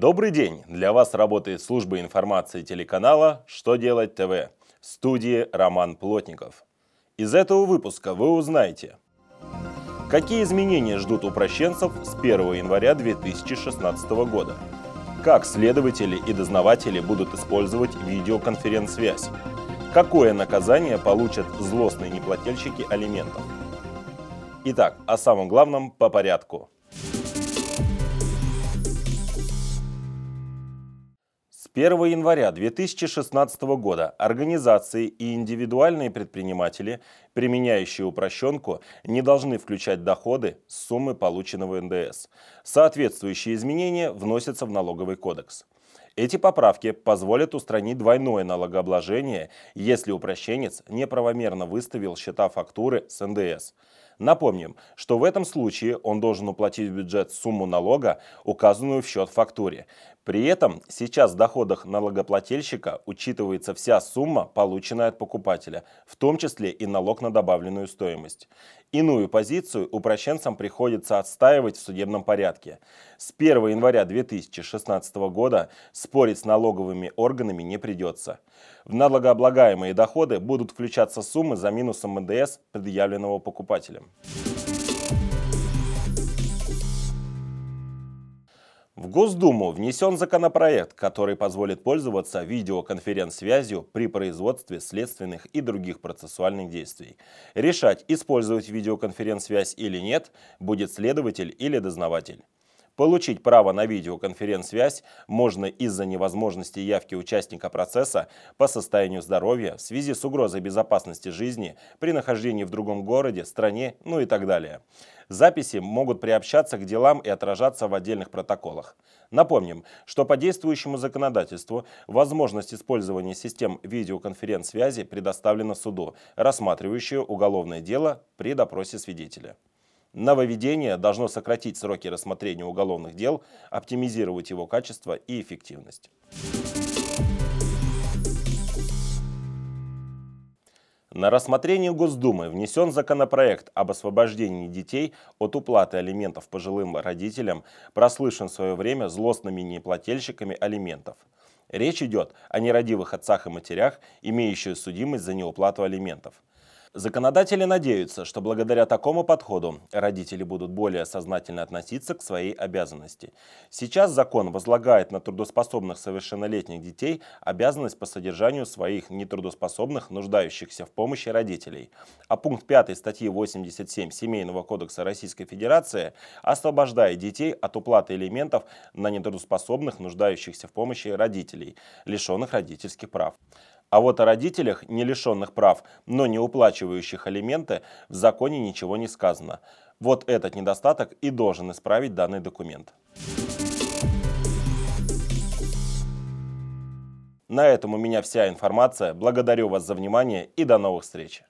Добрый день! Для вас работает служба информации телеканала «Что делать ТВ» в студии Роман Плотников. Из этого выпуска вы узнаете, какие изменения ждут упрощенцев с 1 января 2016 года, как следователи и дознаватели будут использовать видеоконференц-связь, какое наказание получат злостные неплательщики алиментов. Итак, о самом главном по порядку – С 1 января 2016 года организации и индивидуальные предприниматели, применяющие упрощенку, не должны включать доходы с суммы полученного НДС. Соответствующие изменения вносятся в налоговый кодекс. Эти поправки позволят устранить двойное налогообложение, если упрощенец неправомерно выставил счета фактуры с НДС. Напомним, что в этом случае он должен уплатить в бюджет сумму налога, указанную в счет фактуре. При этом сейчас в доходах налогоплательщика учитывается вся сумма, полученная от покупателя, в том числе и налог на добавленную стоимость. Иную позицию упрощенцам приходится отстаивать в судебном порядке. С 1 января 2016 года спорить с налоговыми органами не придется. В налогооблагаемые доходы будут включаться суммы за минусом НДС, предъявленного покупателем. В Госдуму внесен законопроект, который позволит пользоваться видеоконференц-связью при производстве следственных и других процессуальных действий. Решать, использовать видеоконференц-связь или нет, будет следователь или дознаватель. Получить право на видеоконференц-связь можно из-за невозможности явки участника процесса по состоянию здоровья в связи с угрозой безопасности жизни при нахождении в другом городе, стране, ну и так далее. Записи могут приобщаться к делам и отражаться в отдельных протоколах. Напомним, что по действующему законодательству возможность использования систем видеоконференц-связи предоставлена суду, рассматривающему уголовное дело при допросе свидетеля. Нововведение должно сократить сроки рассмотрения уголовных дел, оптимизировать его качество и эффективность. На рассмотрение Госдумы внесен законопроект об освобождении детей от уплаты алиментов пожилым родителям, прослышан в свое время злостными неплательщиками алиментов. Речь идет о нерадивых отцах и матерях, имеющих судимость за неуплату алиментов. Законодатели надеются, что благодаря такому подходу родители будут более сознательно относиться к своей обязанности. Сейчас закон возлагает на трудоспособных совершеннолетних детей обязанность по содержанию своих нетрудоспособных, нуждающихся в помощи родителей. А пункт 5 статьи 87 Семейного кодекса Российской Федерации освобождает детей от уплаты элементов на нетрудоспособных, нуждающихся в помощи родителей, лишенных родительских прав. А вот о родителях, не лишенных прав, но не уплачивающих алименты, в законе ничего не сказано. Вот этот недостаток и должен исправить данный документ. На этом у меня вся информация. Благодарю вас за внимание и до новых встреч.